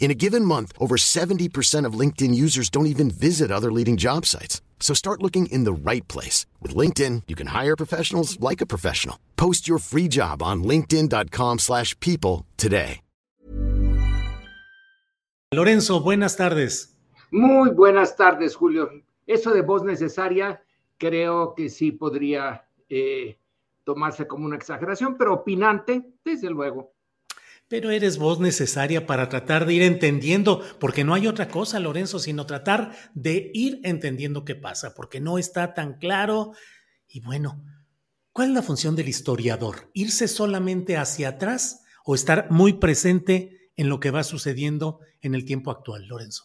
In a given month, over 70% of LinkedIn users don't even visit other leading job sites. So start looking in the right place. With LinkedIn, you can hire professionals like a professional. Post your free job on linkedin.com slash people today. Lorenzo, buenas tardes. Muy buenas tardes, Julio. Eso de voz necesaria creo que sí podría eh, tomarse como una exageración, pero opinante, desde luego. Pero eres voz necesaria para tratar de ir entendiendo, porque no hay otra cosa, Lorenzo, sino tratar de ir entendiendo qué pasa, porque no está tan claro. Y bueno, ¿cuál es la función del historiador? ¿Irse solamente hacia atrás o estar muy presente en lo que va sucediendo en el tiempo actual, Lorenzo?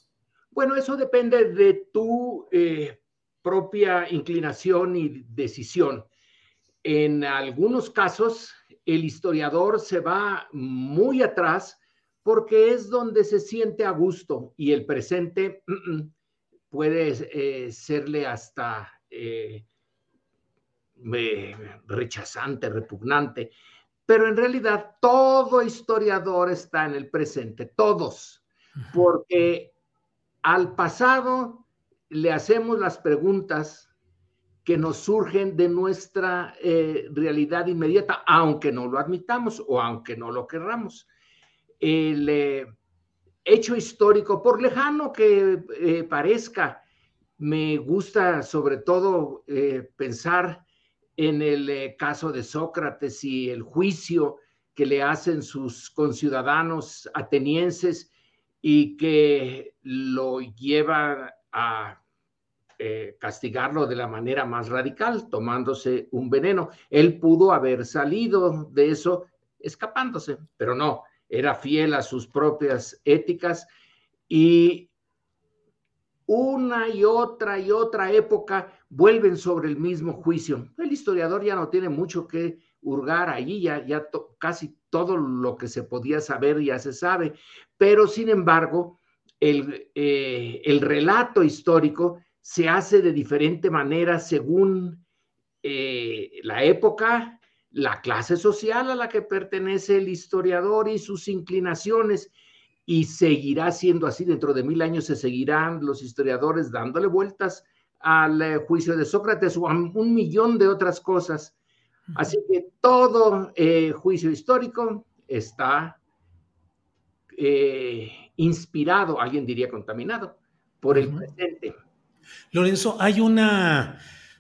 Bueno, eso depende de tu eh, propia inclinación y decisión. En algunos casos, el historiador se va muy atrás porque es donde se siente a gusto y el presente mm, mm, puede eh, serle hasta eh, rechazante, repugnante. Pero en realidad todo historiador está en el presente, todos, porque al pasado le hacemos las preguntas que nos surgen de nuestra eh, realidad inmediata, aunque no lo admitamos o aunque no lo querramos. El eh, hecho histórico, por lejano que eh, parezca, me gusta sobre todo pensar en el caso de Sócrates y el juicio que le hacen sus conciudadanos atenienses y que lo lleva a eh, castigarlo de la manera más radical, tomándose un veneno. Él pudo haber salido de eso escapándose, pero no, era fiel a sus propias éticas y una y otra y otra época vuelven sobre el mismo juicio. El historiador ya no tiene mucho que hurgar allí, ya, ya casi todo lo que se podía saber ya se sabe, pero sin embargo, el, eh, el relato histórico se hace de diferente manera según eh, la época, la clase social a la que pertenece el historiador y sus inclinaciones. Y seguirá siendo así, dentro de mil años se seguirán los historiadores dándole vueltas al eh, juicio de Sócrates o a un millón de otras cosas. Así que todo eh, juicio histórico está inspirado, alguien diría contaminado, por el presente. Lorenzo, hay una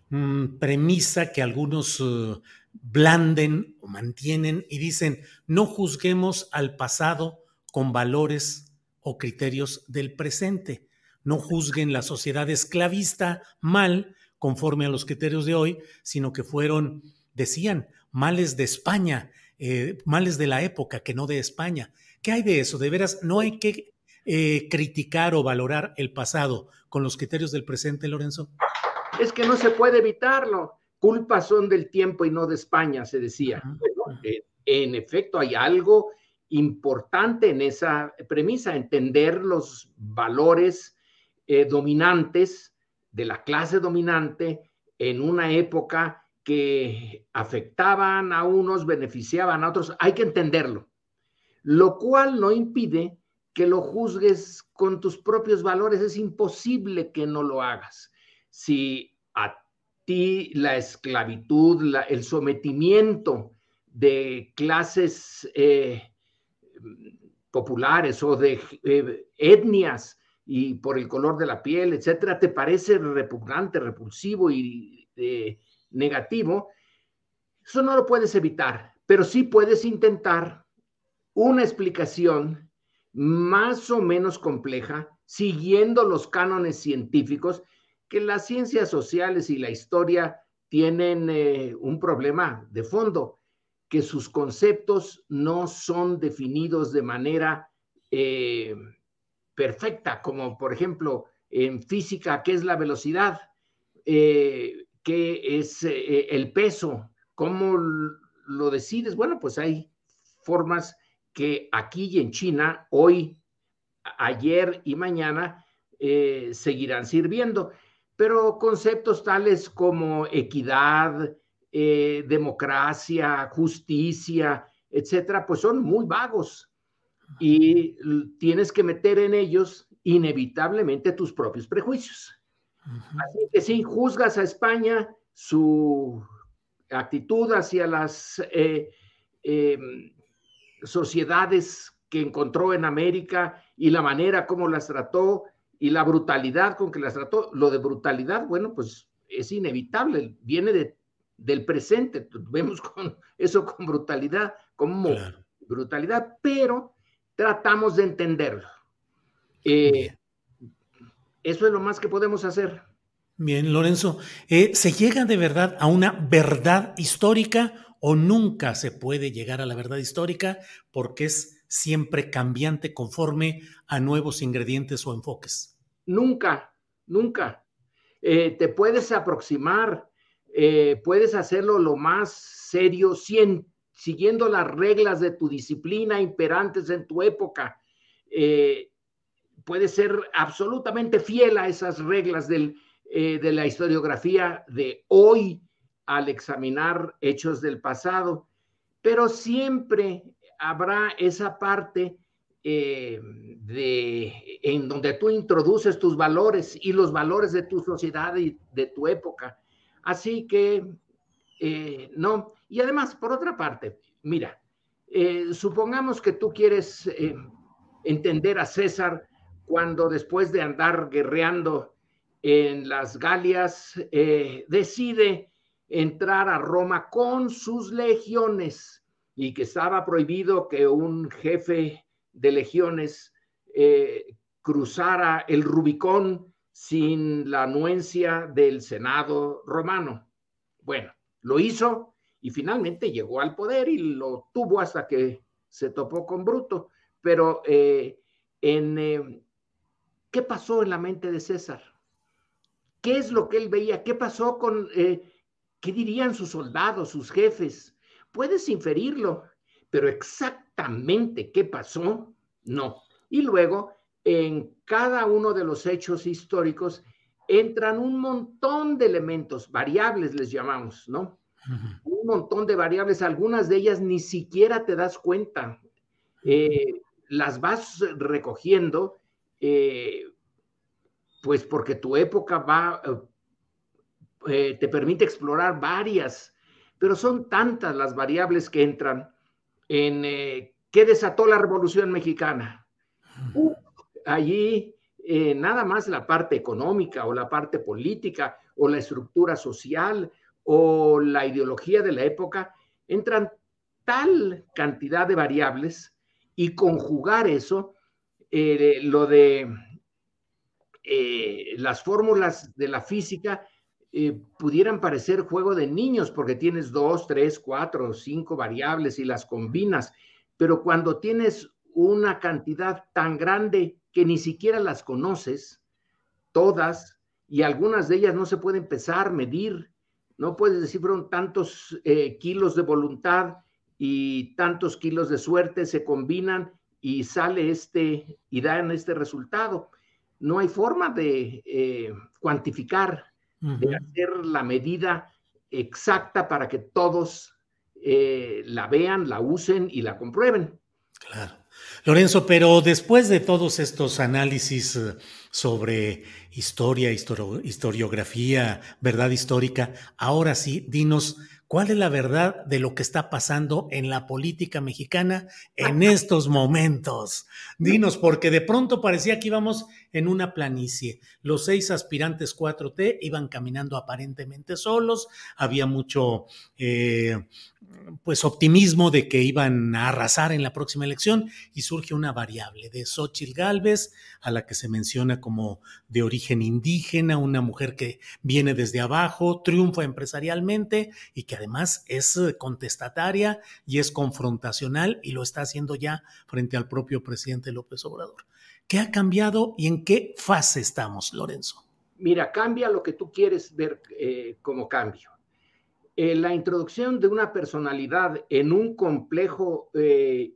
mm, premisa que algunos uh, blanden o mantienen y dicen, no juzguemos al pasado con valores o criterios del presente. No juzguen la sociedad esclavista mal conforme a los criterios de hoy, sino que fueron, decían, males de España, eh, males de la época, que no de España. ¿Qué hay de eso? De veras, no hay que eh, criticar o valorar el pasado con los criterios del presente, Lorenzo? Es que no se puede evitarlo. Culpas son del tiempo y no de España, se decía. Eh, en efecto, hay algo importante en esa premisa, entender los valores eh, dominantes de la clase dominante en una época que afectaban a unos, beneficiaban a otros. Hay que entenderlo, lo cual no impide que lo juzgues con tus propios valores. Es imposible que no lo hagas. Si a ti la esclavitud, el sometimiento de clases eh, populares o de eh, etnias y por el color de la piel, etcétera, te parece repugnante, repulsivo y eh, negativo, eso no lo puedes evitar, pero sí puedes intentar una explicación más o menos compleja, siguiendo los cánones científicos, que las ciencias sociales y la historia tienen eh, un problema de fondo, que sus conceptos no son definidos de manera eh, perfecta, como por ejemplo en física, ¿qué es la velocidad? Eh, ¿Qué es el peso? ¿Cómo lo decides? Bueno, pues hay formas que aquí y en China, hoy, ayer y mañana, seguirán sirviendo. Pero conceptos tales como equidad, eh, democracia, justicia, etcétera, pues son muy vagos. Y tienes que meter en ellos inevitablemente tus propios prejuicios. Así que si juzgas a España, su actitud hacia las eh, em, sociedades que encontró en América y la manera como las trató, y la brutalidad con que las trató, lo de brutalidad, bueno, pues es inevitable, viene de, del presente, vemos con eso con brutalidad, como brutalidad, pero tratamos de entenderlo. Eh, eso es lo más que podemos hacer. Bien, Lorenzo, eh, ¿se llega de verdad a una verdad histórica o nunca se puede llegar a la verdad histórica porque es siempre cambiante conforme a nuevos ingredientes o enfoques? Nunca, nunca. Eh, te puedes aproximar, eh, puedes hacerlo lo más serio, siguiendo las reglas de tu disciplina imperantes en tu época. Eh, puedes ser absolutamente fiel a esas reglas de la historiografía de hoy al examinar hechos del pasado, pero siempre habrá esa parte eh, de, en donde tú introduces tus valores y los valores de tu sociedad y de tu época. Así que, eh, no. Y además, por otra parte, mira, eh, supongamos que tú quieres entender a César cuando después de andar guerreando en las Galias, decide entrar a Roma con sus legiones y que estaba prohibido que un jefe de legiones eh, cruzara el Rubicón sin la anuencia del Senado romano. Bueno, lo hizo y finalmente llegó al poder y lo tuvo hasta que se topó con Bruto. Pero eh, en, eh, ¿qué pasó en la mente de César? ¿Qué es lo que él veía? ¿Qué pasó con, qué dirían sus soldados, sus jefes? Puedes inferirlo, pero exactamente qué pasó, no. Y luego, en cada uno de los hechos históricos entran un montón de elementos, variables les llamamos, ¿no? Un montón de variables, algunas de ellas ni siquiera te das cuenta. Eh, las vas recogiendo, eh, pues porque tu época va, eh, te permite explorar varias, pero son tantas las variables que entran en eh, qué desató la Revolución Mexicana. allí eh, nada más la parte económica o la parte política o la estructura social o la ideología de la época, entran tal cantidad de variables y conjugar eso, eh, lo de las fórmulas de la física eh, pudieran parecer juego de niños porque tienes dos, tres, cuatro, cinco variables y las combinas, pero cuando tienes una cantidad tan grande que ni siquiera las conoces, todas, y algunas de ellas no se pueden empezar, medir, no puedes decir, fueron tantos eh, kilos de voluntad y tantos kilos de suerte se combinan y sale este y dan este resultado. No hay forma de eh, cuantificar de hacer la medida exacta para que todos eh, la vean, la usen y la comprueben. Claro. Lorenzo, pero después de todos estos análisis eh, sobre historia, historiografía, verdad histórica, ahora sí, dinos ¿Cuál es la verdad de lo que está pasando en la política mexicana en estos momentos? Dinos, porque de pronto parecía que íbamos en una planicie. Los seis aspirantes 4T iban caminando aparentemente solos, había mucho eh, pues optimismo de que iban a arrasar en la próxima elección y surge una variable de Xochitl Galvez, a la que se menciona como de origen indígena, una mujer que viene desde abajo, triunfa empresarialmente y que además es contestataria y es confrontacional y lo está haciendo ya frente al propio presidente López Obrador. ¿Qué ha cambiado y en qué fase estamos, Lorenzo? Mira, cambia lo que tú quieres ver eh, como cambio eh, la introducción de una personalidad en un complejo eh,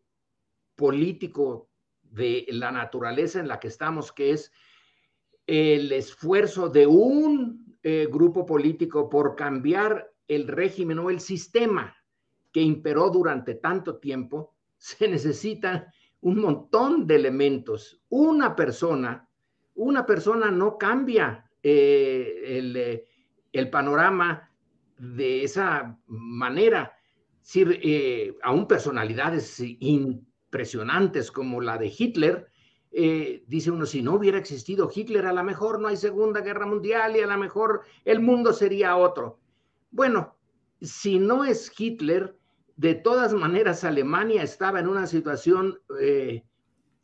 político de la naturaleza en la que estamos, que es el esfuerzo de un grupo político por cambiar el régimen o el sistema que imperó durante tanto tiempo, se necesitan un montón de elementos. Una persona, una persona no cambia el, el panorama de esa manera, eh, aún personalidades impresionantes como la de Hitler, eh, dice uno, si no hubiera existido Hitler, a lo mejor no hay Segunda Guerra Mundial y a lo mejor el mundo sería otro. Bueno, si no es Hitler, de todas maneras Alemania estaba en una situación eh,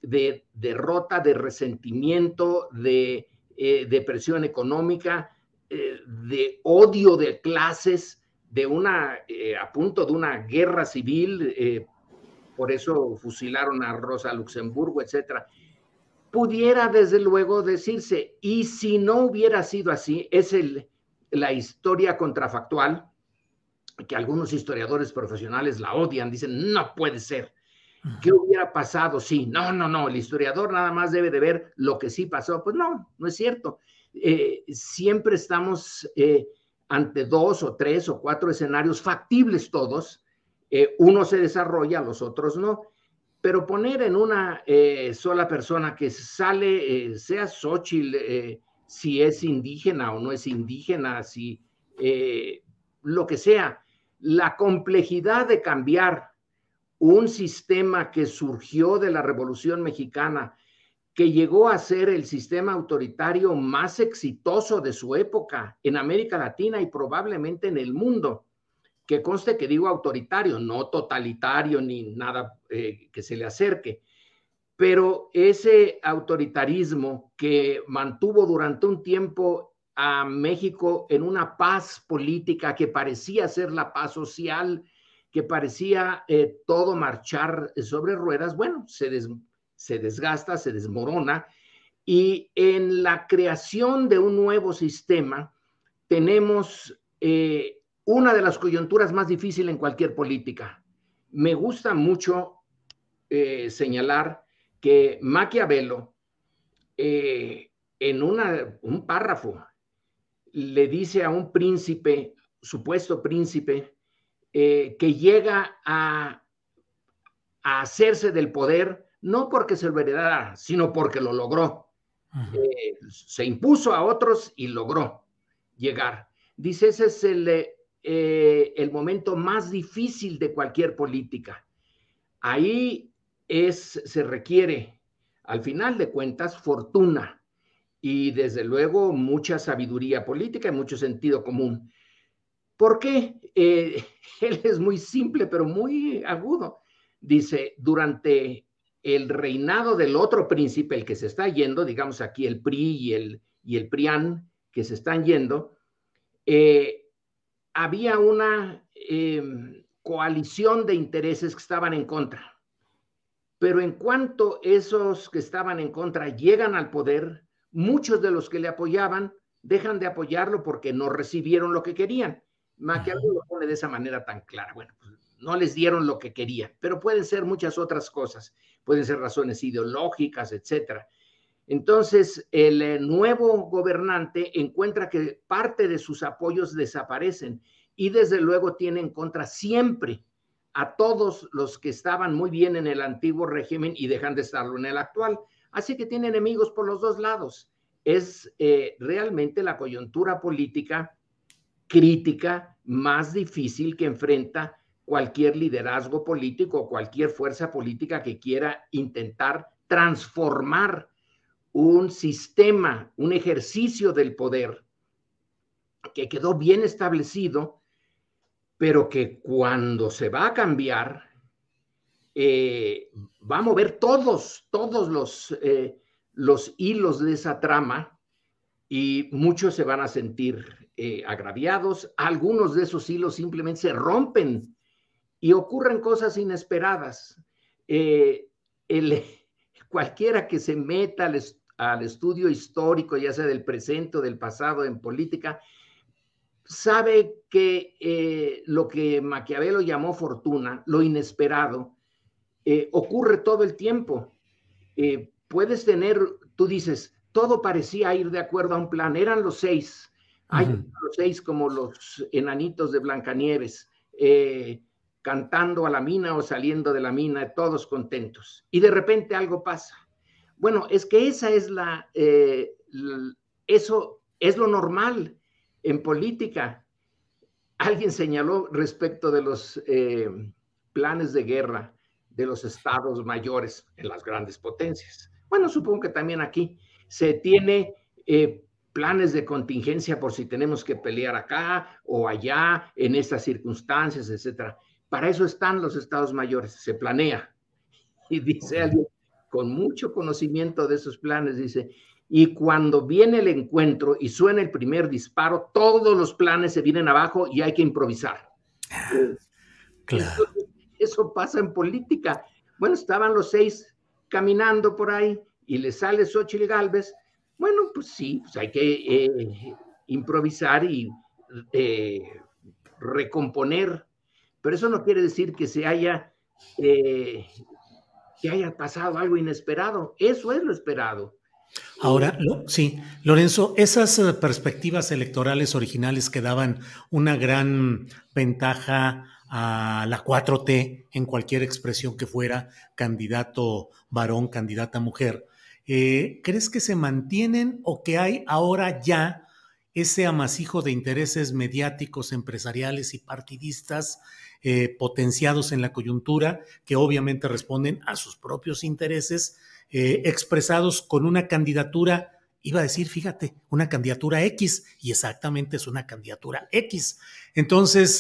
de derrota, de resentimiento, de depresión económica, eh, de odio de clases, de una, eh, a punto de una guerra civil, eh, por eso fusilaron a Rosa Luxemburgo, etcétera. Pudiera desde luego decirse, y si no hubiera sido así, es la historia contrafactual, que algunos historiadores profesionales la odian, dicen, no puede ser. ¿Qué hubiera pasado? Sí, no, no, no, el historiador nada más debe de ver lo que sí pasó. Pues no, no es cierto. Eh, siempre estamos eh, ante dos o tres o cuatro escenarios factibles todos. Eh, uno se desarrolla, los otros no. Pero poner en una sola persona que sale, sea Xochitl, si es indígena o no es indígena, si lo que sea, la complejidad de cambiar un sistema que surgió de la Revolución Mexicana, que llegó a ser el sistema autoritario más exitoso de su época en América Latina y probablemente en el mundo. Que conste que digo autoritario, no totalitario ni nada eh, que se le acerque, pero ese autoritarismo que mantuvo durante un tiempo a México en una paz política que parecía ser la paz social, que parecía eh, todo marchar sobre ruedas, bueno, se, des, se desgasta, se desmorona y en la creación de un nuevo sistema tenemos eh, una de las coyunturas más difíciles en cualquier política. Me gusta mucho eh, señalar que Maquiavelo, en un párrafo, le dice a un príncipe, supuesto príncipe, que llega a, a hacerse del poder no porque se lo heredara, sino porque lo logró. Eh, se impuso a otros y logró llegar. Dice, ese es el, eh, el momento más difícil de cualquier política. Ahí es, se requiere, al final de cuentas, fortuna y desde luego mucha sabiduría política y mucho sentido común. ¿Por qué? Eh, él es muy simple, pero muy agudo. Dice, durante el reinado del otro príncipe, el que se está yendo, digamos aquí el PRI y el, y el PRIAN, que se están yendo, eh, había una em, coalición de intereses que estaban en contra. Pero en cuanto esos que estaban en contra llegan al poder, muchos de los que le apoyaban dejan de apoyarlo porque no recibieron lo que querían. Maquiavelo lo pone de esa manera tan clara. Bueno, pues no les dieron lo que querían, pero pueden ser muchas otras cosas pueden ser razones ideológicas, etcétera. Entonces, el eh, nuevo gobernante encuentra que parte de sus apoyos desaparecen y desde luego tiene en contra siempre a todos los que estaban muy bien en el antiguo régimen y dejan de estarlo en el actual. Así que tiene enemigos por los dos lados. Es eh, realmente la coyuntura política crítica más difícil que enfrenta cualquier liderazgo político o cualquier fuerza política que quiera intentar transformar un sistema, un ejercicio del poder que quedó bien establecido, pero que cuando se va a cambiar, eh, va a mover todos, todos los, eh, los hilos de esa trama y muchos se van a sentir eh, agraviados. Algunos de esos hilos simplemente se rompen y ocurren cosas inesperadas. El, cualquiera que se meta al, al estudio histórico, ya sea del presente o del pasado en política, sabe que eh, lo que Maquiavelo llamó fortuna, lo inesperado, eh, ocurre todo el tiempo. Eh, puedes tener, tú dices, todo parecía ir de acuerdo a un plan, eran los seis, hay los seis como los enanitos de Blancanieves, cantando a la mina o saliendo de la mina, todos contentos. Y de repente algo pasa. Bueno, es que esa es la, eso es lo normal en política, alguien señaló respecto de los eh, planes de guerra de los estados mayores en las grandes potencias. Bueno, supongo que también aquí se tiene eh, planes de contingencia por si tenemos que pelear acá o allá en estas circunstancias, etcétera. Para eso están los estados mayores, se planea. Y dice alguien con mucho conocimiento de esos planes, dice, y cuando viene el encuentro y suena el primer disparo, todos los planes se vienen abajo y hay que improvisar. Claro. Eso, pasa en política. Bueno, estaban los seis caminando por ahí y le sale Xochitl Galvez. Bueno, pues sí, pues hay que eh, improvisar y eh, recomponer. Pero eso no quiere decir que se haya, eh, que haya pasado algo inesperado. Eso es lo esperado. Ahora, sí, Lorenzo, esas perspectivas electorales originales que daban una gran ventaja a la 4T en cualquier expresión que fuera, candidato varón, candidata mujer, eh, ¿crees que se mantienen o que hay ahora ya ese amasijo de intereses mediáticos, empresariales y partidistas eh, potenciados en la coyuntura que obviamente responden a sus propios intereses? Eh, expresados con una candidatura, iba a decir, fíjate, una candidatura X, y exactamente es una candidatura X. Entonces,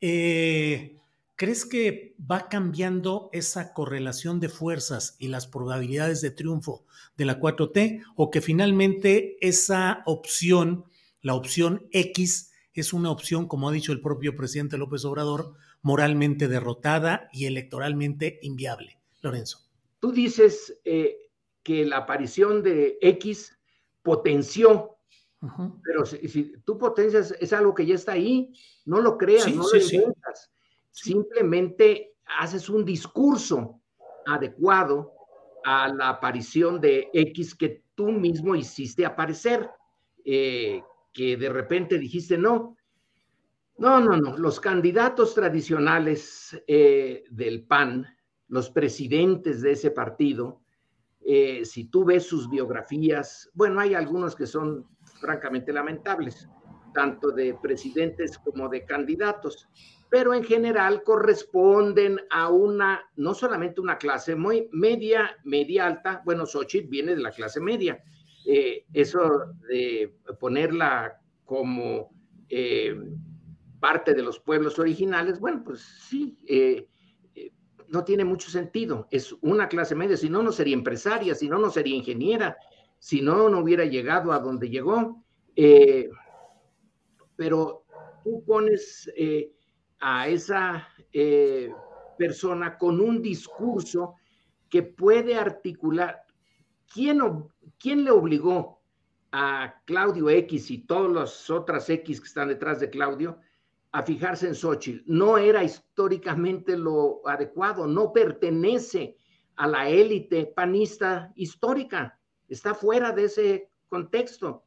eh, ¿crees que va cambiando esa correlación de fuerzas y las probabilidades de triunfo de la 4T o que finalmente esa opción, la opción X, es una opción, como ha dicho el propio presidente López Obrador, moralmente derrotada y electoralmente inviable? Lorenzo. Tú dices eh, que la aparición de X potenció, pero si, tú potencias, es algo que ya está ahí, no lo creas, no lo inventas. Simplemente haces un discurso adecuado a la aparición de X que tú mismo hiciste aparecer, eh, que de repente dijiste no. No, no, no. Los candidatos tradicionales eh, del PAN los presidentes de ese partido, eh, si tú ves sus biografías, bueno, hay algunos que son francamente lamentables, tanto de presidentes como de candidatos, pero en general corresponden a una, no solamente una clase muy media, media alta, bueno, Xochitl viene de la clase media, eh, eso de ponerla como eh, parte de los pueblos originales, bueno, pues sí, no tiene mucho sentido. Es una clase media, si no, no sería empresaria, si no, no sería ingeniera, si no, no hubiera llegado a donde llegó. Eh, pero tú pones eh, a esa eh, persona con un discurso que puede articular. ¿Quién, ¿Quién le obligó a Claudio X y todas las otras X que están detrás de Claudio a fijarse en Xochitl. No era históricamente lo adecuado, no pertenece a la élite panista histórica, está fuera de ese contexto.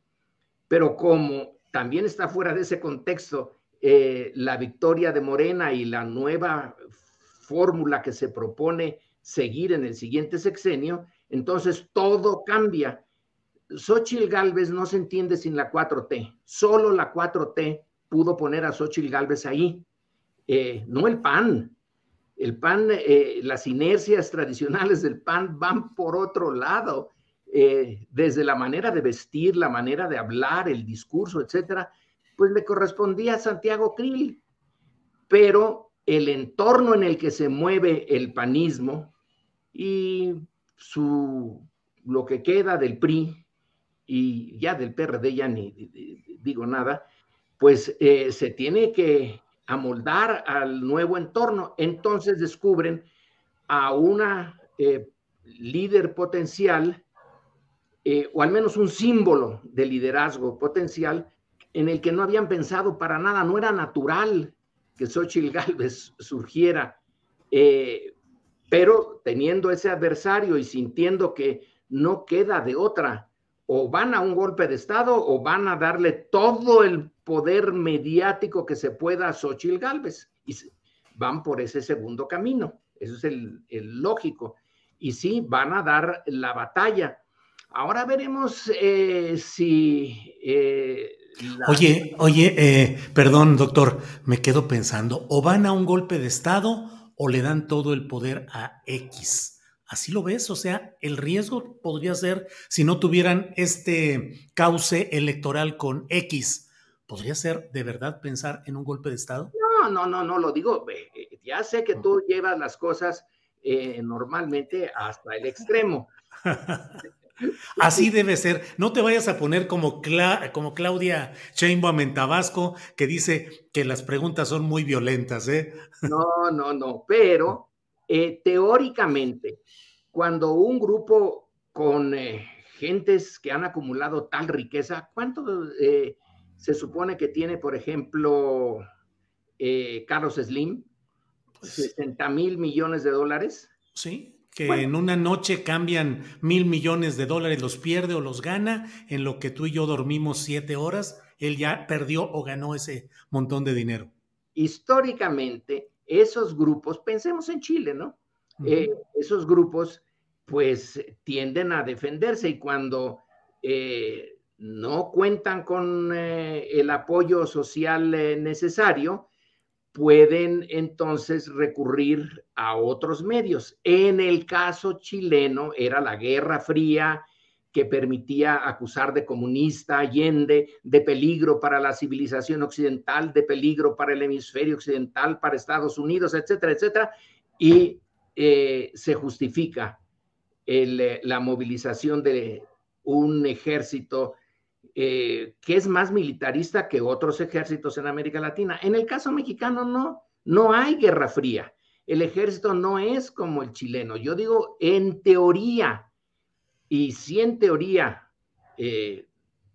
Pero como también está fuera de ese contexto eh, la victoria de Morena y la nueva fórmula que se propone seguir en el siguiente sexenio, entonces todo cambia. Xochitl Galvez no se entiende sin la 4T, solo la 4T pudo poner a Xochitl Galvez ahí, eh, no el PAN. El PAN, eh, las inercias tradicionales del PAN van por otro lado, eh, desde la manera de vestir, la manera de hablar, el discurso, etcétera, pues le correspondía a Santiago Krill. Pero el entorno en el que se mueve el panismo y su, lo que queda del PRI y ya del PRD ya ni digo nada, pues eh, se tiene que amoldar al nuevo entorno. Entonces descubren a una eh, líder potencial, eh, o al menos un símbolo de liderazgo potencial, en el que no habían pensado para nada, no era natural que Xochitl Galvez surgiera, pero teniendo ese adversario y sintiendo que no queda de otra o van a un golpe de Estado o van a darle todo el poder mediático que se pueda a Xochitl Galvez. Y van por ese segundo camino. Eso es el, lógico. Y sí, van a dar la batalla. Ahora veremos eh, si... Eh, oye, oye, eh, perdón, doctor, me quedo pensando, o van a un golpe de Estado o le dan todo el poder a X. Así lo ves, o sea, el riesgo podría ser, si no tuvieran este cauce electoral con X, podría ser de verdad pensar en un golpe de Estado. No, no, no, no lo digo. Eh, ya sé que tú llevas las cosas eh, normalmente hasta el extremo. Así debe ser. No te vayas a poner como, como Claudia Sheinbaum en Tabasco, que dice que las preguntas son muy violentas, ¿eh? No, no, no, pero eh, teóricamente, cuando un grupo con eh, gentes que han acumulado tal riqueza, ¿cuánto eh, se supone que tiene, por ejemplo, Carlos Slim? 60 pues mil millones de dólares. Sí, que en una noche cambian mil millones de dólares, los pierde o los gana, en lo que tú y yo dormimos siete horas, él ya perdió o ganó ese montón de dinero. Históricamente, esos grupos, pensemos en Chile, ¿no? Eh, esos grupos pues tienden a defenderse y cuando eh, no cuentan con eh, el apoyo social necesario, pueden entonces recurrir a otros medios. En el caso chileno era la Guerra Fría, que permitía acusar de comunista Allende, de peligro para la civilización occidental, de peligro para el hemisferio occidental, para Estados Unidos, etcétera, etcétera, y eh, se justifica eh, la movilización de un ejército eh, que es más militarista que otros ejércitos en América Latina. En el caso mexicano no, no hay guerra fría. El ejército no es como el chileno. Yo digo en teoría, y si en teoría eh,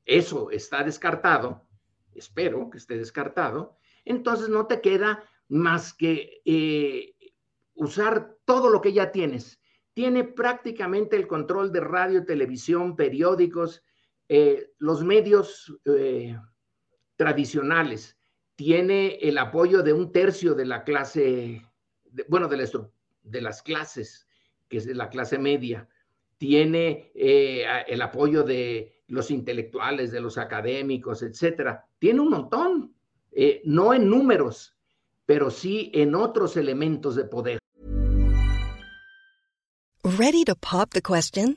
eso está descartado, espero que esté descartado, entonces no te queda más que eh, usar todo lo que ya tienes. Tiene prácticamente el control de radio, televisión, periódicos, eh, los medios tradicionales. Tiene el apoyo de un tercio de la clase, bueno, de, de las clases, que es la clase media tiene eh, el apoyo de los intelectuales, de los académicos, etcétera. Tiene un montón, eh, no en números, pero sí en otros elementos de poder. Ready to pop the question?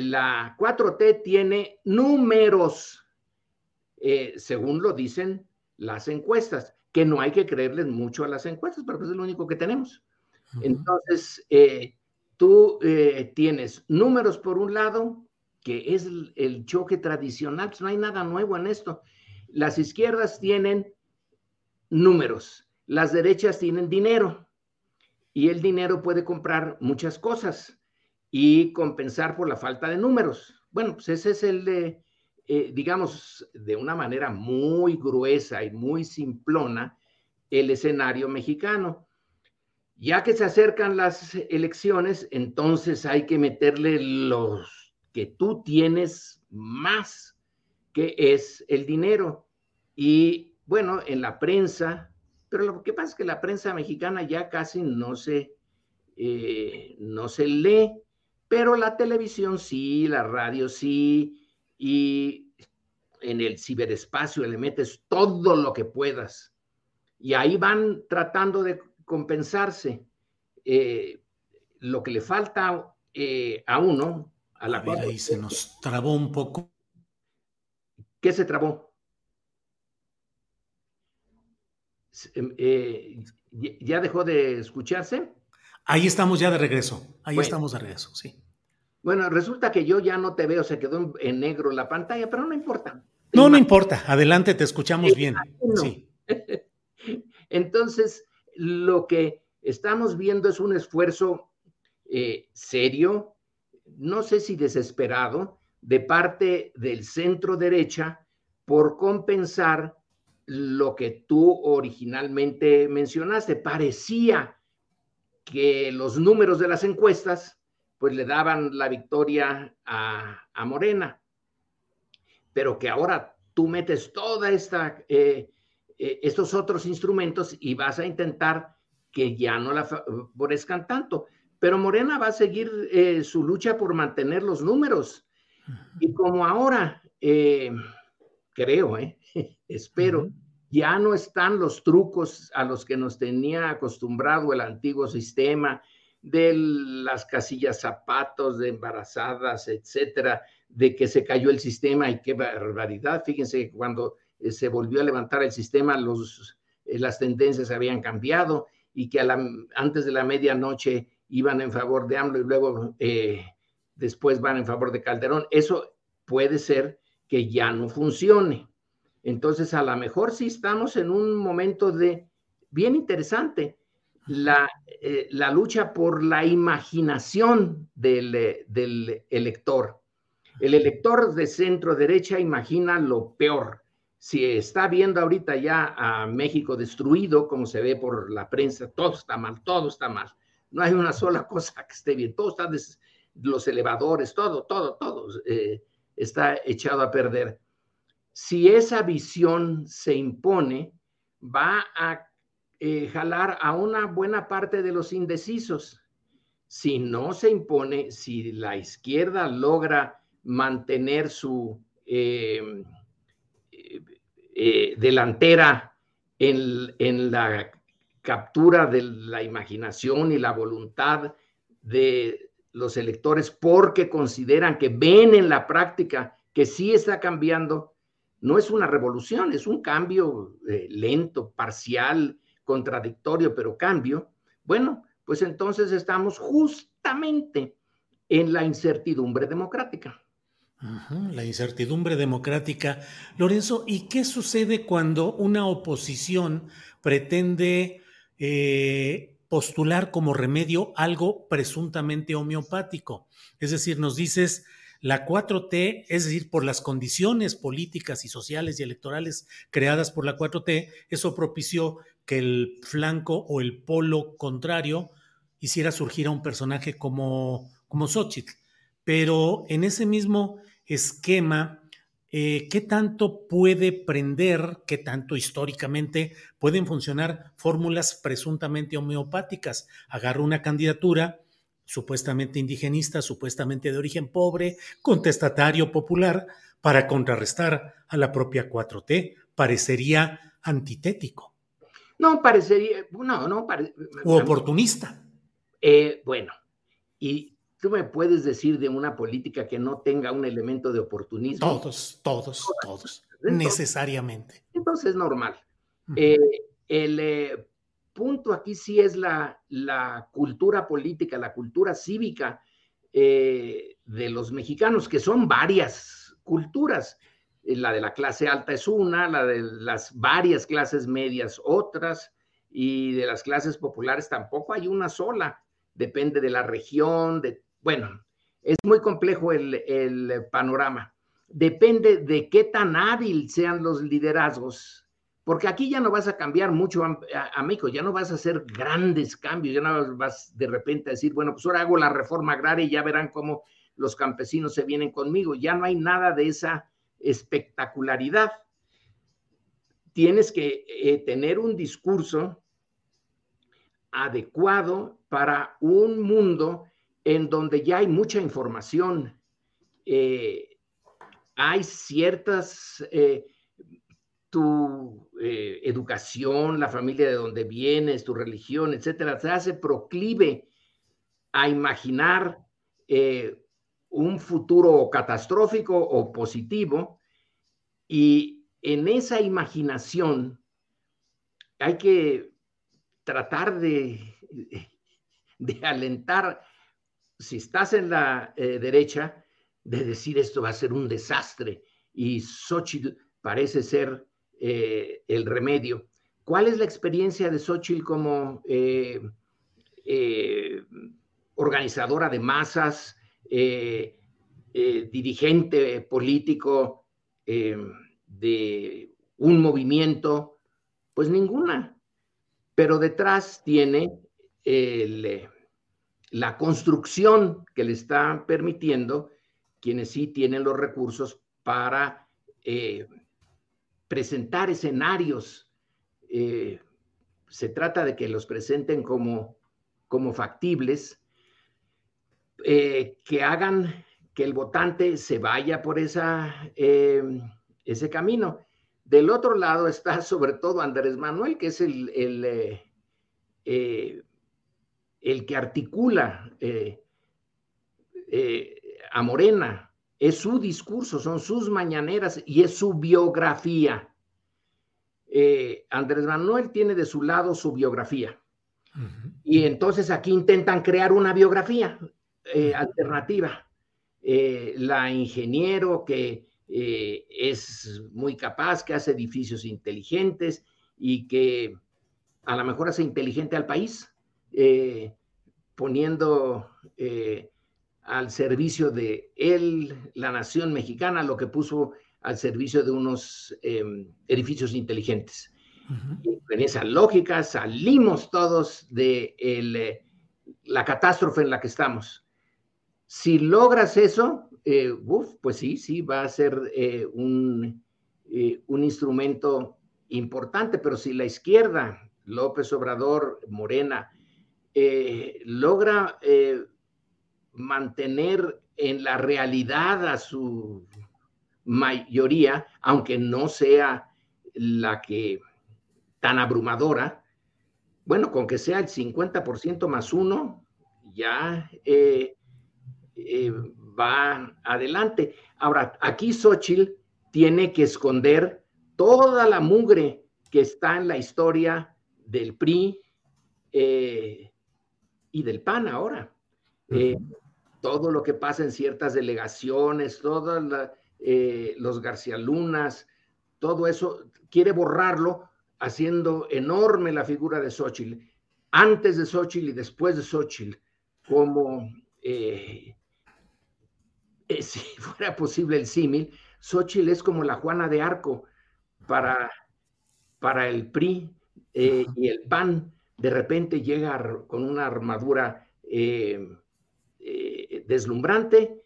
La 4T tiene números eh, según lo dicen las encuestas, que no hay que creerles mucho a las encuestas, pero pues es lo único que tenemos. Entonces, eh, tú eh, tienes números por un lado, que es el, choque tradicional, pues no hay nada nuevo en esto. Las izquierdas tienen números, las derechas tienen dinero y el dinero puede comprar muchas cosas y compensar por la falta de números. Bueno, pues ese es el de, eh, digamos, de una manera muy gruesa y muy simplona, el escenario mexicano. Ya que se acercan las elecciones, entonces hay que meterle los que tú tienes más, que es el dinero. Y bueno, en la prensa, pero lo que pasa es que la prensa mexicana ya casi no se, eh, no se lee, pero la televisión sí, la radio sí, y en el ciberespacio le metes todo lo que puedas. Y ahí van tratando de compensarse. Eh, lo que le falta eh, a uno, a la a ahí se nos trabó un poco. ¿Qué se trabó? Em, eh, ¿Ya dejó de escucharse? Ahí estamos ya de regreso. Ahí estamos de regreso, sí. Bueno, resulta que yo ya no te veo, se quedó en negro la pantalla, pero no importa. No, no importa. Adelante, te escuchamos bien. Sí. Entonces, lo que estamos viendo es un esfuerzo eh, serio, no sé si desesperado, de parte del centro derecha por compensar lo que tú originalmente mencionaste. Parecía que los números de las encuestas pues le daban la victoria a, Morena, pero que ahora tú metes toda esta eh, eh, estos otros instrumentos y vas a intentar que ya no la favorezcan tanto. Pero Morena va a seguir eh, su lucha por mantener los números. Y como ahora, creo, espero, ya no están los trucos a los que nos tenía acostumbrado el antiguo sistema de las casillas zapatos, de embarazadas, etcétera, de que se cayó el sistema y qué barbaridad. Fíjense cuando eh, se volvió a levantar el sistema, los, eh, las tendencias habían cambiado y que antes de la medianoche iban en favor de AMLO y luego eh, después van en favor de Calderón. Eso puede ser que ya no funcione. Entonces, a lo mejor sí estamos en un momento de bien interesante, la, la lucha por la imaginación del, del elector. El elector de centro derecha imagina lo peor, si está viendo ahorita ya a México destruido, como se ve por la prensa, todo está mal, todo está mal. No hay una sola cosa que esté bien, todo está, los elevadores, todo, todo, todo eh, está echado a perder. Si esa visión se impone, va a eh, jalar a una buena parte de los indecisos. Si no se impone, si la izquierda logra mantener su... Eh, eh, delantera en, la captura de la imaginación y la voluntad de los electores porque consideran que ven en la práctica que sí está cambiando. No es una revolución, es un cambio lento, parcial, contradictorio, pero cambio. Bueno, pues entonces estamos justamente en la incertidumbre democrática la incertidumbre democrática. Lorenzo, ¿y qué sucede cuando una oposición pretende eh, postular como remedio algo presuntamente homeopático? Es decir, nos dices, la 4T, es decir, por las condiciones políticas y sociales y electorales creadas por la 4T, eso propició que el flanco o el polo contrario hiciera surgir a un personaje como, como Xochitl. Pero en ese mismo esquema, eh, ¿qué tanto puede prender, qué tanto históricamente pueden funcionar fórmulas presuntamente homeopáticas? Agarro una candidatura supuestamente indigenista, supuestamente de origen pobre, contestatario popular, para contrarrestar a la propia 4T. Parecería antitético. No, parecería, no, no. Pare, o oportunista. Eh, bueno, y ¿Tú me puedes decir de una política que no tenga un elemento de oportunismo? Todos, todos, todos. necesariamente. Entonces es normal. Eh, el eh, punto aquí sí es la, la, cultura política, la cultura cívica de los mexicanos, que son varias culturas. La de la clase alta es una, la de las varias clases medias otras, y de las clases populares tampoco hay una sola. Depende de la región, de, bueno, es muy complejo el, panorama. Depende de qué tan hábil sean los liderazgos, porque aquí ya no vas a cambiar mucho, amigo, ya no vas a hacer grandes cambios, ya no vas de repente a decir, bueno, pues ahora hago la reforma agraria y ya verán cómo los campesinos se vienen conmigo. Ya no hay nada de esa espectacularidad. Tienes que eh, tener un discurso adecuado para un mundo en donde ya hay mucha información, eh, hay ciertas, eh, tu educación, la familia de donde vienes, tu religión, etcétera, se hace proclive a imaginar un futuro catastrófico o positivo y en esa imaginación hay que tratar de, de alentar si estás en la eh, derecha, de decir esto va a ser un desastre y Xochitl parece ser eh, el remedio. ¿Cuál es la experiencia de Xochitl como eh, organizadora de masas, dirigente político de un movimiento? Pues ninguna, pero detrás tiene el la construcción que le está permitiendo quienes sí tienen los recursos para eh, presentar escenarios. Eh, se trata de que los presenten como, como factibles, eh, que hagan que el votante se vaya por esa, ese camino. Del otro lado está sobre todo Andrés Manuel, que es el, el el que articula eh, eh, a Morena, es su discurso, son sus mañaneras y es su biografía. Eh, Andrés Manuel tiene de su lado su biografía. Y entonces aquí intentan crear una biografía alternativa. la ingeniero que es muy capaz, que hace edificios inteligentes y que a lo mejor hace inteligente al país. Eh, poniendo eh, al servicio de él, la nación mexicana, lo que puso al servicio de unos em, edificios inteligentes. En esa lógica salimos todos de eh, la catástrofe en la que estamos. Si logras eso, pues sí, sí, va a ser un, un instrumento importante, pero si la izquierda, López Obrador, Morena, eh, logra eh, mantener en la realidad a su mayoría, aunque no sea la que tan abrumadora, bueno, con que sea el 50% más uno, ya eh, va adelante. Ahora, aquí Xochitl tiene que esconder toda la mugre que está en la historia del PRI, y del PAN ahora. Eh, todo lo que pasa en ciertas delegaciones, todos eh, los García Lunas, todo eso, quiere borrarlo haciendo enorme la figura de Xochitl, antes de Xochitl y después de Xochitl, como eh, si fuera posible el símil, Xochitl es como la Juana de Arco para, para el PRI y el PAN de repente llega con una armadura eh, eh, deslumbrante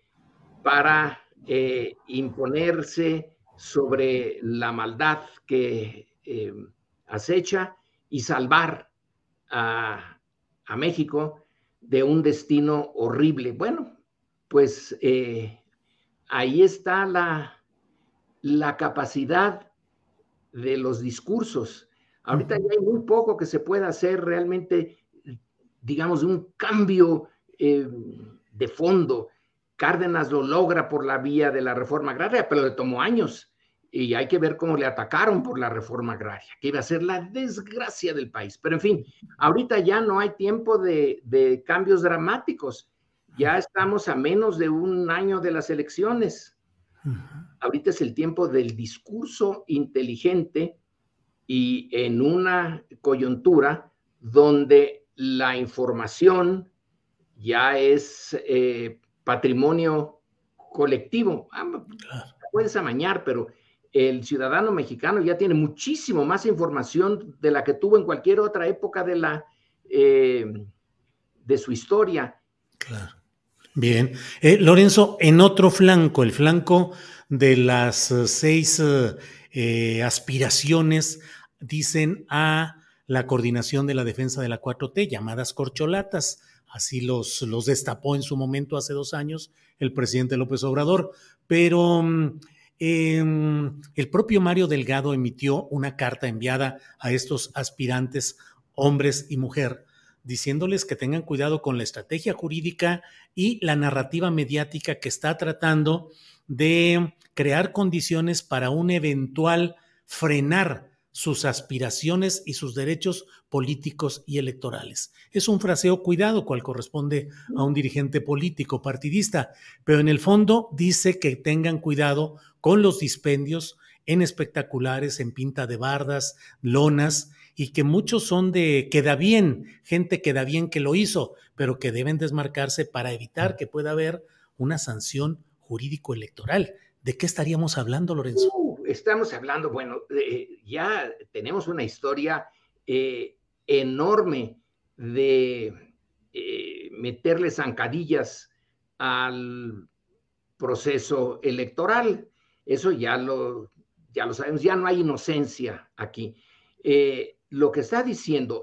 para eh, imponerse sobre la maldad que acecha y salvar a, México de un destino horrible. Bueno, pues ahí está la, la capacidad de los discursos Ahorita ya hay muy poco que se pueda hacer realmente, digamos, un cambio eh, de fondo. Cárdenas lo logra por la vía de la reforma agraria, pero le tomó años. y hay que ver cómo le atacaron por la reforma agraria, que iba a ser la desgracia del país. Pero en fin, ahorita ya no hay tiempo de, de cambios dramáticos. Ya estamos a menos de un año de las elecciones. Ahorita es el tiempo del discurso inteligente y en una coyuntura donde la información ya es eh, patrimonio colectivo. Ah, puedes amañar, pero el ciudadano mexicano ya tiene muchísimo más información de la que tuvo en cualquier otra época de la eh, de su historia. Claro. Bien. Eh, Lorenzo, en otro flanco, el flanco de las eh, seis eh, aspiraciones, dicen a la coordinación de la defensa de la 4T, llamadas corcholatas. Así los, los destapó en su momento hace dos años el presidente López Obrador. Pero mm, em, el propio Mario Delgado emitió una carta enviada a estos aspirantes, hombres y mujer, diciéndoles que tengan cuidado con la estrategia jurídica y la narrativa mediática que está tratando de crear condiciones para un eventual frenar sus aspiraciones y sus derechos políticos y electorales. Es un fraseo cuidado cual corresponde a un dirigente político partidista, pero en el fondo dice que tengan cuidado con los dispendios en espectaculares, en pinta de bardas, lonas, y que muchos son de queda bien, gente queda bien que lo hizo, pero que deben desmarcarse para evitar que pueda haber una sanción jurídico-electoral. ¿De qué estaríamos hablando, Lorenzo? Uh, estamos hablando, bueno, ya tenemos una historia eh, enorme de eh, meterle zancadillas al proceso electoral. Eso ya lo, ya lo sabemos, ya no hay inocencia aquí. Eh, lo que está diciendo,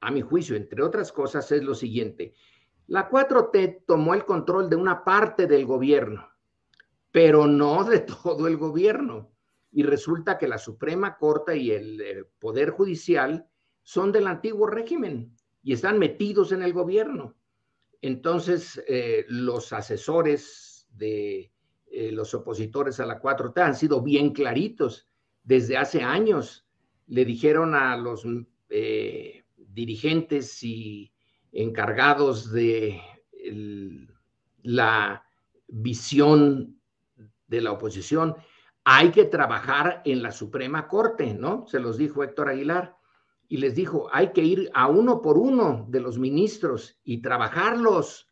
a mi juicio, entre otras cosas, es lo siguiente. La 4T tomó el control de una parte del gobierno, pero no de todo el gobierno. Y resulta que la Suprema Corte y el eh, Poder Judicial son del antiguo régimen y están metidos en el gobierno. Entonces, eh, los asesores de eh, los opositores a la 4T han sido bien claritos desde hace años le dijeron a los eh, dirigentes y encargados de la visión de la oposición, hay que trabajar en la Suprema Corte, ¿no? Se los dijo Héctor Aguilar. Y les dijo, hay que ir a uno por uno de los ministros y trabajarlos.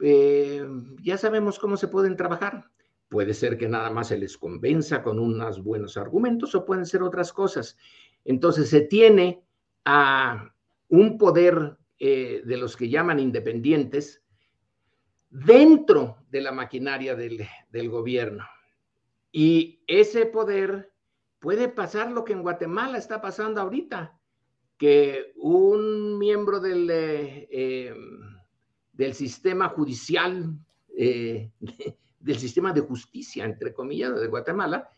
Eh, ya sabemos cómo se pueden trabajar. Puede ser que nada más se les convenza con unos buenos argumentos o pueden ser otras cosas. Entonces se tiene a un poder eh, de los que llaman independientes dentro de la maquinaria del, gobierno. Y ese poder puede pasar lo que en Guatemala está pasando ahorita, que un miembro del, eh, em, del sistema judicial eh, del sistema de justicia, entre comillas, de Guatemala,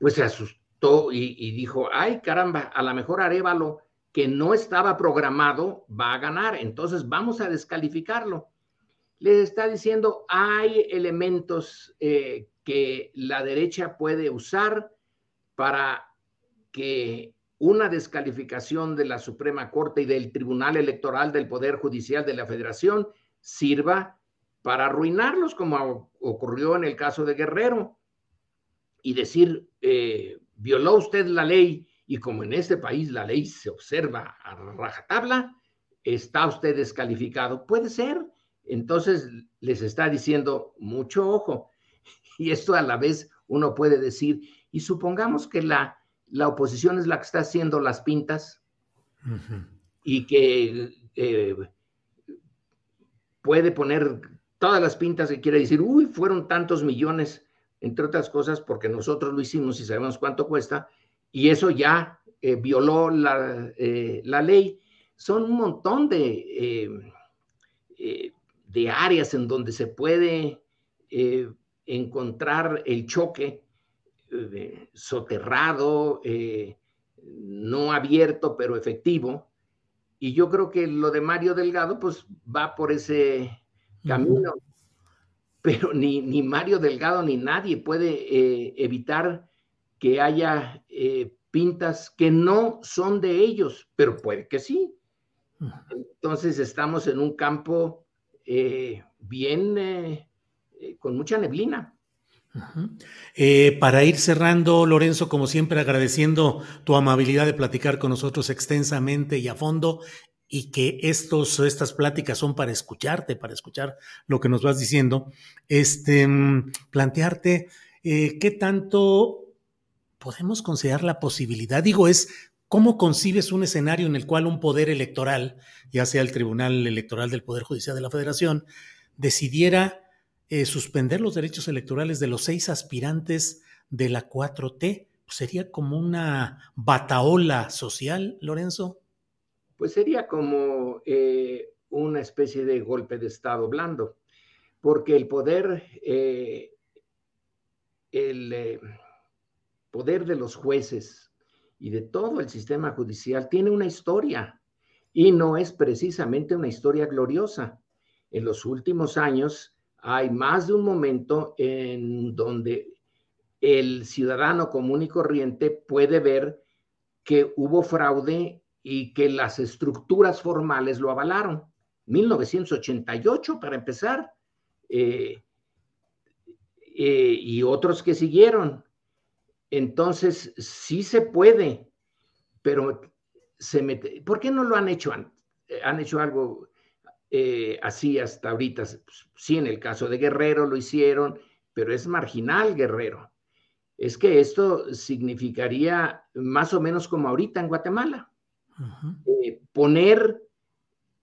pues se asustó y, dijo, ay caramba, a lo mejor Arevalo, que no estaba programado, va a ganar, entonces vamos a descalificarlo. Le está diciendo, hay elementos eh, que la derecha puede usar para que una descalificación de la Suprema Corte y del Tribunal Electoral del Poder Judicial de la Federación sirva para arruinarlos, como ocurrió en el caso de Guerrero, y decir, eh, violó usted la ley, y como en este país la ley se observa a rajatabla, está usted descalificado. Puede ser. Entonces les está diciendo mucho ojo. Y esto a la vez uno puede decir, y supongamos que la, la oposición es la que está haciendo las pintas y que eh, puede poner todas las pintas que quiere decir, uy, fueron tantos millones, entre otras cosas, porque nosotros lo hicimos y sabemos cuánto cuesta, y eso ya eh, violó eh, la, ley. Son un montón de, eh, de áreas en donde se puede encontrar el choque soterrado, no abierto, pero efectivo. Y yo creo que lo de Mario Delgado, pues va por ese camino, pero ni, ni Mario Delgado ni nadie puede eh, evitar que haya eh, pintas que no son de ellos, pero puede que sí. Entonces estamos en un campo eh, bien, con mucha neblina. para ir cerrando, Lorenzo, como siempre, agradeciendo tu amabilidad de platicar con nosotros extensamente y a fondo y que estos, estas pláticas son para escucharte, para escuchar lo que nos vas diciendo, este, mm, plantearte eh, qué tanto podemos considerar la posibilidad, digo, es cómo concibes un escenario en el cual un poder electoral, ya sea el Tribunal Electoral del Poder Judicial de la Federación, decidiera eh, suspender los derechos electorales de los seis aspirantes de la 4T. ¿Sería como una bataola social, Lorenzo? Pues sería como eh, una especie de golpe de Estado blando, porque el poder, eh, el eh, poder de los jueces y de todo el sistema judicial tiene una historia y no es precisamente una historia gloriosa. En los últimos años hay más de un momento en donde el ciudadano común y corriente puede ver que hubo fraude y que las estructuras formales lo avalaron. 1988, para empezar, eh, eh, y otros que siguieron. Entonces, sí se puede, pero se mete. ¿Por qué no lo han hecho antes? Han hecho algo eh, así hasta ahorita. Sí, en el caso de Guerrero lo hicieron, pero es marginal Guerrero. Es que esto significaría más o menos como ahorita en Guatemala eh, poner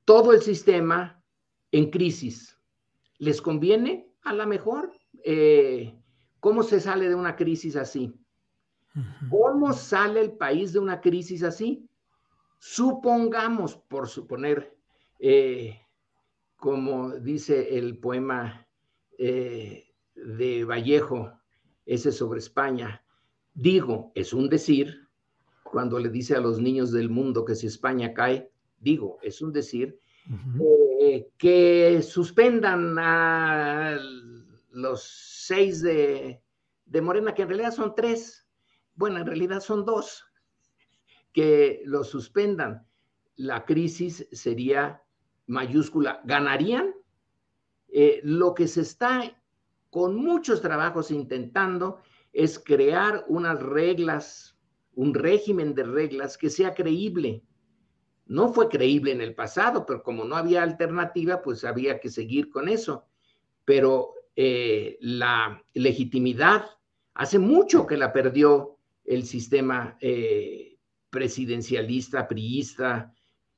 todo el sistema en crisis. ¿Les conviene? A lo mejor. Eh, ¿Cómo se sale de una crisis así? ¿Cómo sale el país de una crisis así? Supongamos, por suponer, eh, como dice el poema de Vallejo, ese sobre España, digo, es un decir, cuando le dice a los niños del mundo que si España cae, digo, es un decir, eh, que suspendan a los seis de, de Morena, que en realidad son tres, bueno, en realidad son dos, que los suspendan. La crisis sería mayúscula. ¿Ganarían? Eh, lo que se está con muchos trabajos intentando es crear unas reglas un régimen de reglas que sea creíble. No fue creíble en el pasado, pero como no había alternativa, pues había que seguir con eso. Pero eh, la legitimidad, hace mucho que la perdió el sistema eh, presidencialista, priista.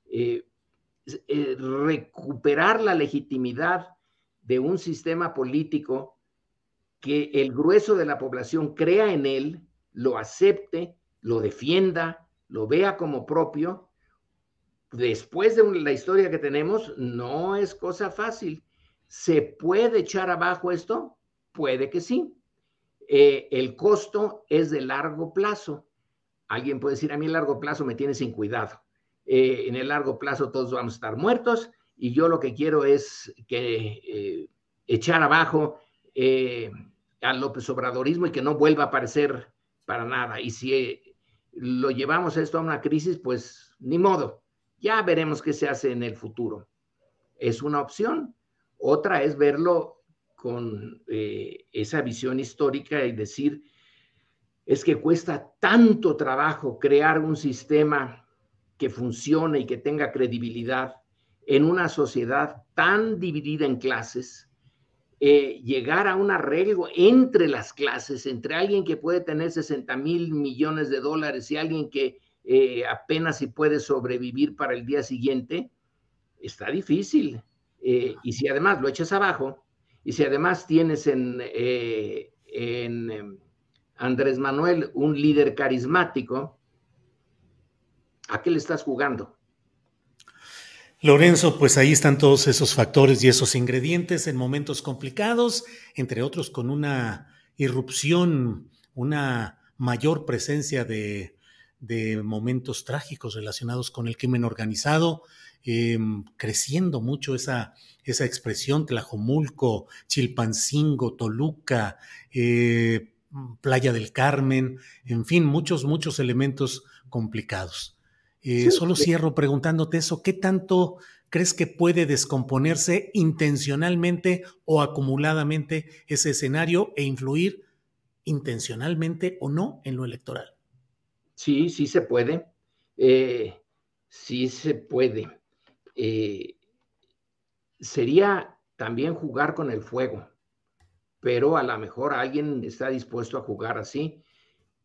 Eh, recuperar la legitimidad de un sistema político que el grueso de la población crea en él, lo acepte lo defienda, lo vea como propio, después de la historia que tenemos, no es cosa fácil. ¿Se puede echar abajo esto? Puede que sí. Eh, el costo es de largo plazo. Alguien puede decir, a mí el largo plazo me tiene sin cuidado. Eh, en el largo plazo todos vamos a estar muertos y yo lo que quiero es que eh, echar abajo al López Obradorismo y que no vuelva a aparecer para nada. Y si lo llevamos esto a una crisis, pues ni modo. Ya veremos qué se hace en el futuro. Es una opción. Otra es verlo con eh, esa visión histórica y decir, es que cuesta tanto trabajo crear un sistema que funcione y que tenga credibilidad en una sociedad tan dividida en clases, eh, llegar a un arreglo entre las clases, entre alguien que puede tener 60 mil millones de dólares y alguien que eh, apenas si puede sobrevivir para el día siguiente, está difícil. Eh, y si además lo echas abajo, y si además tienes en, en em, Andrés Manuel un líder carismático, ¿a qué le estás jugando? Lorenzo, pues ahí están todos esos factores y esos ingredientes en momentos complicados, entre otros con una irrupción, una mayor presencia de, momentos trágicos relacionados con el crimen organizado, em, creciendo mucho esa, esa expresión, Tlajomulco, Chilpancingo, Toluca, eh, Playa del Carmen, en fin, muchos, muchos elementos complicados. Eh, solo cierro preguntándote eso, ¿qué tanto crees que puede descomponerse intencionalmente o acumuladamente ese escenario e influir intencionalmente o no en lo electoral? Sí, sí se puede. Eh, sí se puede. Eh, sería también jugar con el fuego, pero a lo mejor alguien está dispuesto a jugar así.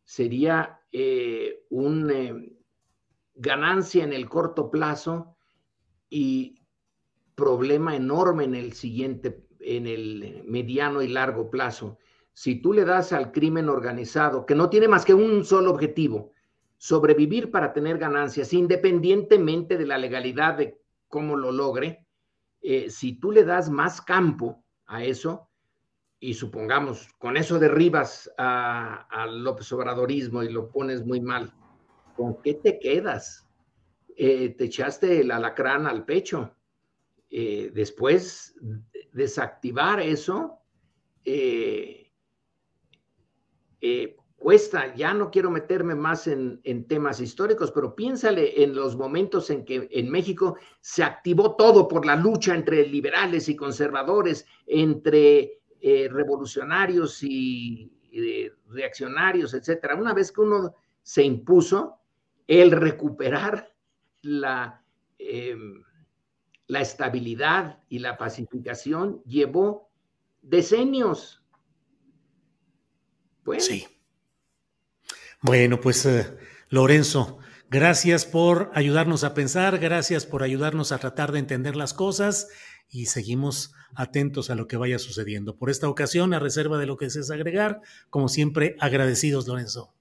Sería eh, una ganancia en el corto plazo y problema enorme en el siguiente, en el mediano y largo plazo. Si tú le das al crimen organizado, que no tiene más que un solo objetivo, sobrevivir para tener ganancias, independientemente de la legalidad de cómo lo logre, eh, si tú le das más campo a eso, y supongamos, con eso derribas al López Obradorismo y lo pones muy mal, ¿con qué te quedas? Eh, te echaste el alacrán al pecho. Eh, después, desactivar eso, cuesta, ya no quiero meterme más en, temas históricos, pero piénsale en los momentos en que en México se activó todo por la lucha entre liberales y conservadores, entre eh, revolucionarios y, reaccionarios, etcétera. Una vez que uno se impuso, el recuperar la, em, la estabilidad y la pacificación llevó decenios. Pues, sí. Bueno, pues eh, Lorenzo, gracias por ayudarnos a pensar, gracias por ayudarnos a tratar de entender las cosas y seguimos atentos a lo que vaya sucediendo. Por esta ocasión, a reserva de lo que desees agregar, como siempre, agradecidos, Lorenzo.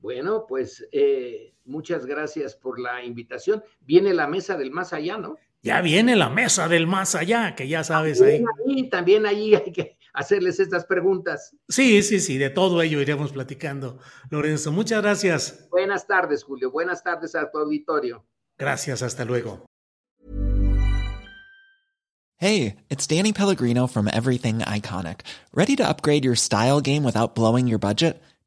Bueno, pues eh, muchas gracias por la invitación. Viene la mesa del más allá, ¿no? Ya viene la mesa del más allá, que ya sabes ahí. ahí. También ahí hay que hacerles estas preguntas. Sí, sí, sí, de todo ello iremos platicando. Lorenzo, muchas gracias. Buenas tardes, Julio. Buenas tardes a tu auditorio. Gracias, hasta luego. Hey, it's Danny Pellegrino from Everything Iconic. ¿Ready to upgrade your style game without blowing your budget?